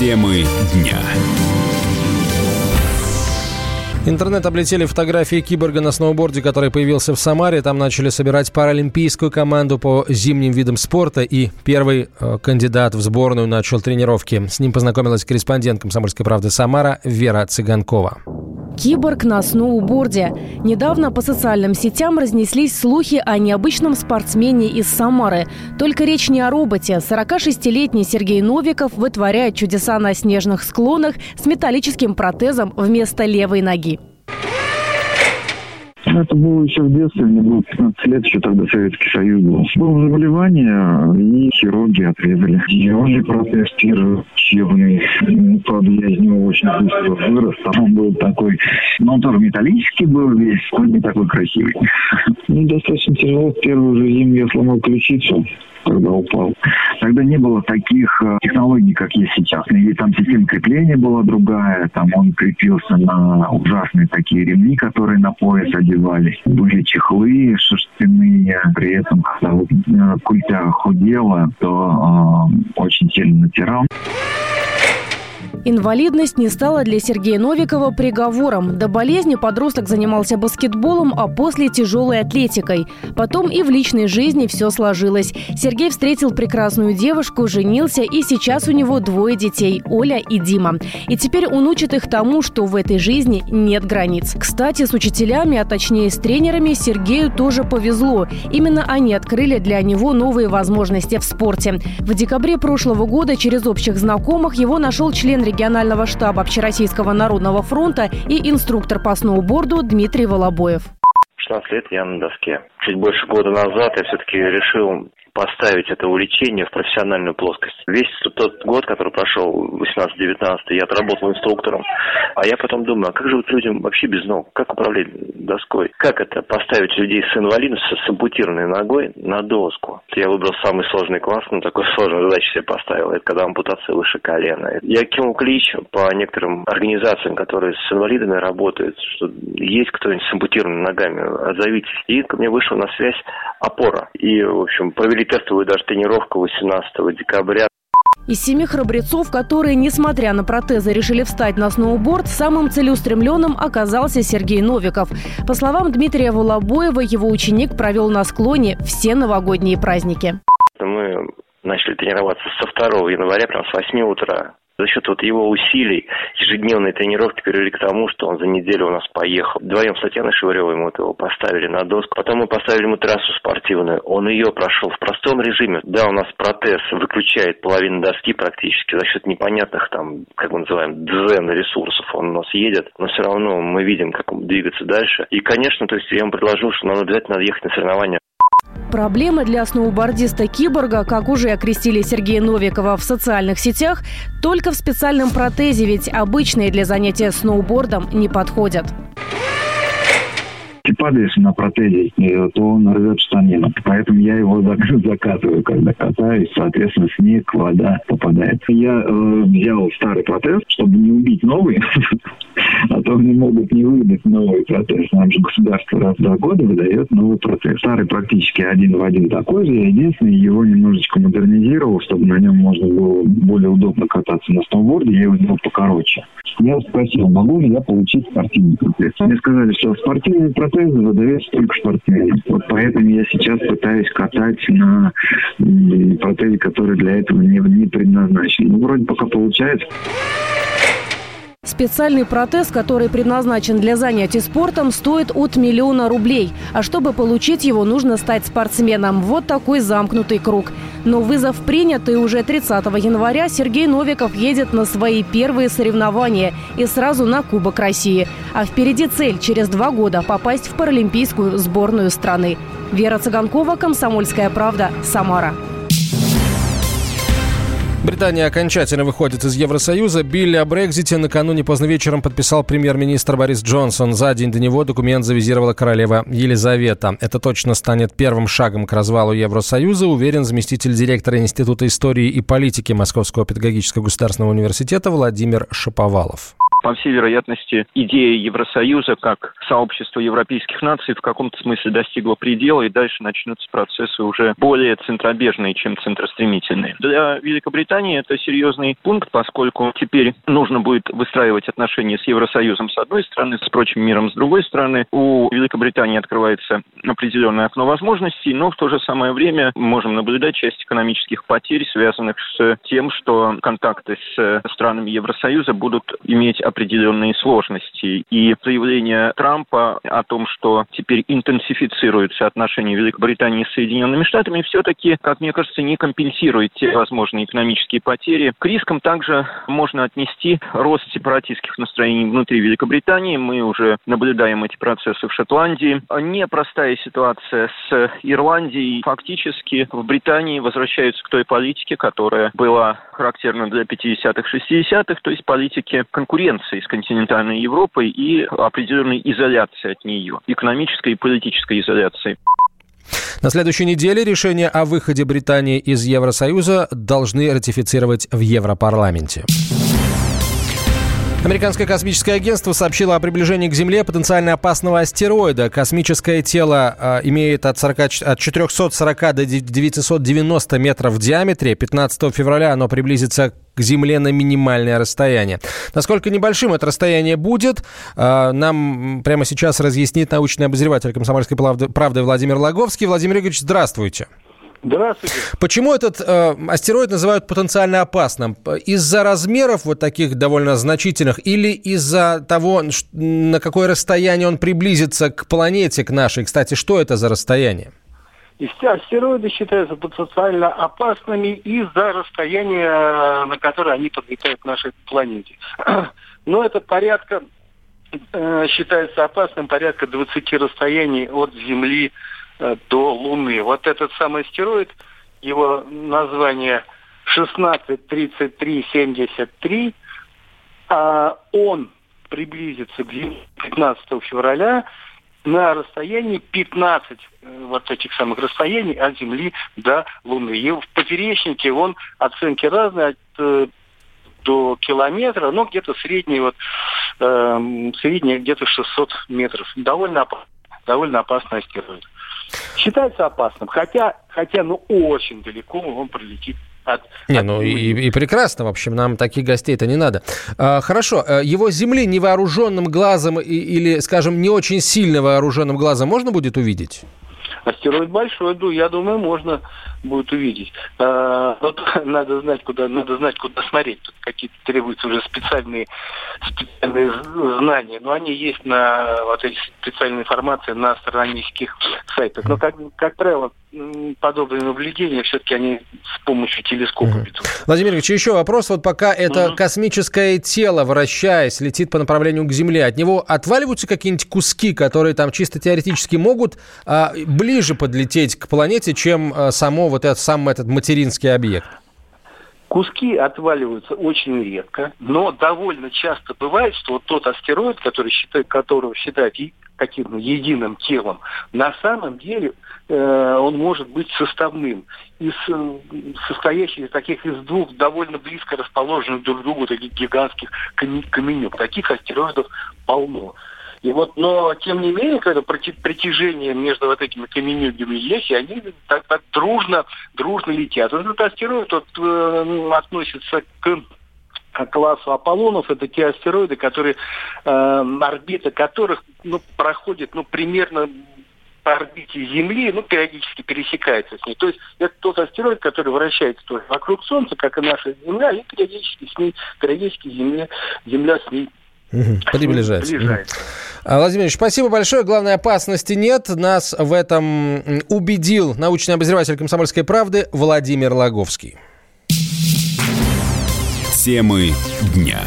Темы дня. Интернет облетели фотографии киборга на сноуборде, который появился в Самаре. Там начали собирать паралимпийскую команду по зимним видам спорта. И первый э, кандидат в сборную начал тренировки. С ним познакомилась корреспондент «Комсомольской правды» Самара Вера Цыганкова. Киборг на сноуборде. Недавно по социальным сетям разнеслись слухи о необычном спортсмене из Самары. Только речь не о роботе. 46-летний Сергей Новиков вытворяет чудеса на снежных склонах с металлическим протезом вместо левой ноги. Ну, это было еще в детстве, мне было 15 лет, еще тогда Советский Союз был. Было заболевание, и хирурги отрезали. Протестировали ну, Правда, я из него очень быстро вырос. Там он был такой, но он тоже металлический был весь, но не такой красивый. Ну, достаточно тяжело. В первую же зиму я сломал ключицу когда упал. Тогда не было таких э, технологий, как есть сейчас. И там система крепления была другая, там он крепился на ужасные такие ремни, которые на пояс одевались. Были чехлы шерстяные, при этом, когда э, культя худела, то э, очень сильно натирал. Инвалидность не стала для Сергея Новикова приговором. До болезни подросток занимался баскетболом, а после тяжелой атлетикой. Потом и в личной жизни все сложилось. Сергей встретил прекрасную девушку, женился, и сейчас у него двое детей – Оля и Дима. И теперь он учит их тому, что в этой жизни нет границ. Кстати, с учителями, а точнее с тренерами, Сергею тоже повезло. Именно они открыли для него новые возможности в спорте. В декабре прошлого года через общих знакомых его нашел член регионального штаба Общероссийского народного фронта и инструктор по сноуборду Дмитрий Волобоев. 16 лет я на доске. Чуть больше года назад я все-таки решил поставить это увлечение в профессиональную плоскость. Весь тот год, который прошел, 18-19, я отработал инструктором, а я потом думаю, а как же вот людям вообще без ног? Как управлять доской? Как это поставить людей с инвалидностью, с ампутированной ногой на доску? Я выбрал самый сложный класс, но такой сложную задачу себе поставил. Это когда ампутация выше колена. Я кинул клич по некоторым организациям, которые с инвалидами работают, что есть кто-нибудь с ампутированными ногами, отзовитесь. И ко мне вышла на связь опора. И, в общем, провели тестовую даже тренировку 18 декабря. Из семи храбрецов, которые, несмотря на протезы, решили встать на сноуборд, самым целеустремленным оказался Сергей Новиков. По словам Дмитрия Волобоева, его ученик провел на склоне все новогодние праздники. Мы начали тренироваться со 2 января, прям с 8 утра за счет вот его усилий, ежедневной тренировки привели к тому, что он за неделю у нас поехал. Вдвоем с Татьяной Шеваревой мы вот его поставили на доску. Потом мы поставили ему трассу спортивную. Он ее прошел в простом режиме. Да, у нас протез выключает половину доски практически за счет непонятных там, как мы называем, дзен ресурсов. Он у нас едет, но все равно мы видим, как он двигаться дальше. И, конечно, то есть я ему предложил, что нам обязательно надо ехать на соревнования. Проблемы для сноубордиста-киборга, как уже окрестили Сергея Новикова в социальных сетях, только в специальном протезе, ведь обычные для занятия сноубордом не подходят ты падаешь на протезе, то он рвет штанину. Поэтому я его закатываю, когда катаюсь. Соответственно, снег, вода попадает. Я э, взял старый протез, чтобы не убить новый, а то мне могут не выдать новый протез. Нам же государство раз в два года выдает новый протез. Старый практически один в один такой же. Я единственное, его немножечко модернизировал, чтобы на нем можно было более удобно кататься на сноуборде. Я его сделал покороче. Я спросил, могу ли я получить спортивный протез. Мне сказали, что спортивный протез протезы выдается только спортсменам. Вот поэтому я сейчас пытаюсь катать на протезе, который для этого не, не предназначен. Ну, вроде пока получается. Специальный протез, который предназначен для занятий спортом, стоит от миллиона рублей. А чтобы получить его, нужно стать спортсменом. Вот такой замкнутый круг. Но вызов принят, и уже 30 января Сергей Новиков едет на свои первые соревнования и сразу на Кубок России. А впереди цель – через два года попасть в паралимпийскую сборную страны. Вера Цыганкова, «Комсомольская правда», Самара. Британия окончательно выходит из Евросоюза. Билли о Брекзите накануне поздно вечером подписал премьер-министр Борис Джонсон. За день до него документ завизировала королева Елизавета. Это точно станет первым шагом к развалу Евросоюза, уверен заместитель директора Института истории и политики Московского педагогического государственного университета Владимир Шаповалов. По всей вероятности, идея Евросоюза как сообщество европейских наций в каком-то смысле достигла предела, и дальше начнутся процессы уже более центробежные, чем центростремительные. Для Великобритании это серьезный пункт, поскольку теперь нужно будет выстраивать отношения с Евросоюзом с одной стороны, с прочим миром с другой стороны. У Великобритании открывается определенное окно возможностей, но в то же самое время можем наблюдать часть экономических потерь, связанных с тем, что контакты с странами Евросоюза будут иметь определенные сложности. И заявление Трампа о том, что теперь интенсифицируются отношения Великобритании с Соединенными Штатами, все-таки, как мне кажется, не компенсирует те возможные экономические потери. К рискам также можно отнести рост сепаратистских настроений внутри Великобритании. Мы уже наблюдаем эти процессы в Шотландии. Непростая ситуация с Ирландией. Фактически в Британии возвращаются к той политике, которая была характерна для 50-х, 60-х, то есть политике конкуренции с континентальной Европой и определенной изоляции от нее, экономической и политической изоляции. На следующей неделе решение о выходе Британии из Евросоюза должны ратифицировать в Европарламенте. Американское космическое агентство сообщило о приближении к Земле потенциально опасного астероида. Космическое тело э, имеет от, 40, от 440 до 990 метров в диаметре. 15 февраля оно приблизится к Земле на минимальное расстояние. Насколько небольшим это расстояние будет, э, нам прямо сейчас разъяснит научный обозреватель «Комсомольской правды» Владимир Логовский. Владимир Игоревич, здравствуйте. Здравствуйте. Почему этот э, астероид называют потенциально опасным? Из-за размеров вот таких довольно значительных или из-за того, на какое расстояние он приблизится к планете, к нашей? Кстати, что это за расстояние? Астероиды считаются потенциально опасными из-за расстояния, на которое они подлетают к нашей планете. Но это порядка, э, считается опасным, порядка 20 расстояний от Земли до Луны. Вот этот самый астероид, его название 163373, а он приблизится к Земле 15 февраля на расстоянии 15 э, вот этих самых расстояний от Земли до Луны. И в поперечнике он оценки разные, от, э, до километра, но где-то средний вот э, средний где-то 600 метров. Довольно опасный, довольно опасный астероид. Считается опасным, хотя, хотя ну очень далеко он пролетит от, не, ну и, и прекрасно, в общем, нам таких гостей-то не надо. А, хорошо, э, его Земли невооруженным глазом и, или, скажем, не очень сильно вооруженным глазом можно будет увидеть? Астероид большой, я думаю, можно будет увидеть. А, но надо знать, куда, надо знать, куда смотреть. Тут какие-то требуются уже специальные, специальные знания. Но они есть на вот эти специальные информации на астрономических сайтах. Но, как, как правило, подобные наблюдения все-таки они с помощью телескопа ведут. Владимир Ильич, еще вопрос. Вот пока это угу. космическое тело, вращаясь, летит по направлению к Земле, от него отваливаются какие-нибудь куски, которые там чисто теоретически могут а, ближе подлететь к планете, чем а, само вот этот сам этот материнский объект? Куски отваливаются очень редко, но довольно часто бывает, что вот тот астероид, который считает, которого считают каким-то единым телом, на самом деле э, он может быть составным, из, э, состоящий из таких из двух довольно близко расположенных друг к другу таких гигантских каменюк. Таких астероидов полно. И вот, но тем не менее, когда притяжение между вот этими каменюгами есть, и они так, так дружно, дружно летят. Вот этот астероид вот, э, относится к классу Аполлонов. Это те астероиды, которые, э, орбита которых ну, проходит ну, примерно по орбите Земли, ну, периодически пересекается с ней. То есть это тот астероид, который вращается тоже вокруг Солнца, как и наша Земля, и периодически с ней, периодически Земля, Земля с ней Угу, приближается. приближается. Владимир Ильич, спасибо большое. Главной опасности нет. Нас в этом убедил научный обозреватель «Комсомольской правды» Владимир Логовский. Темы дня.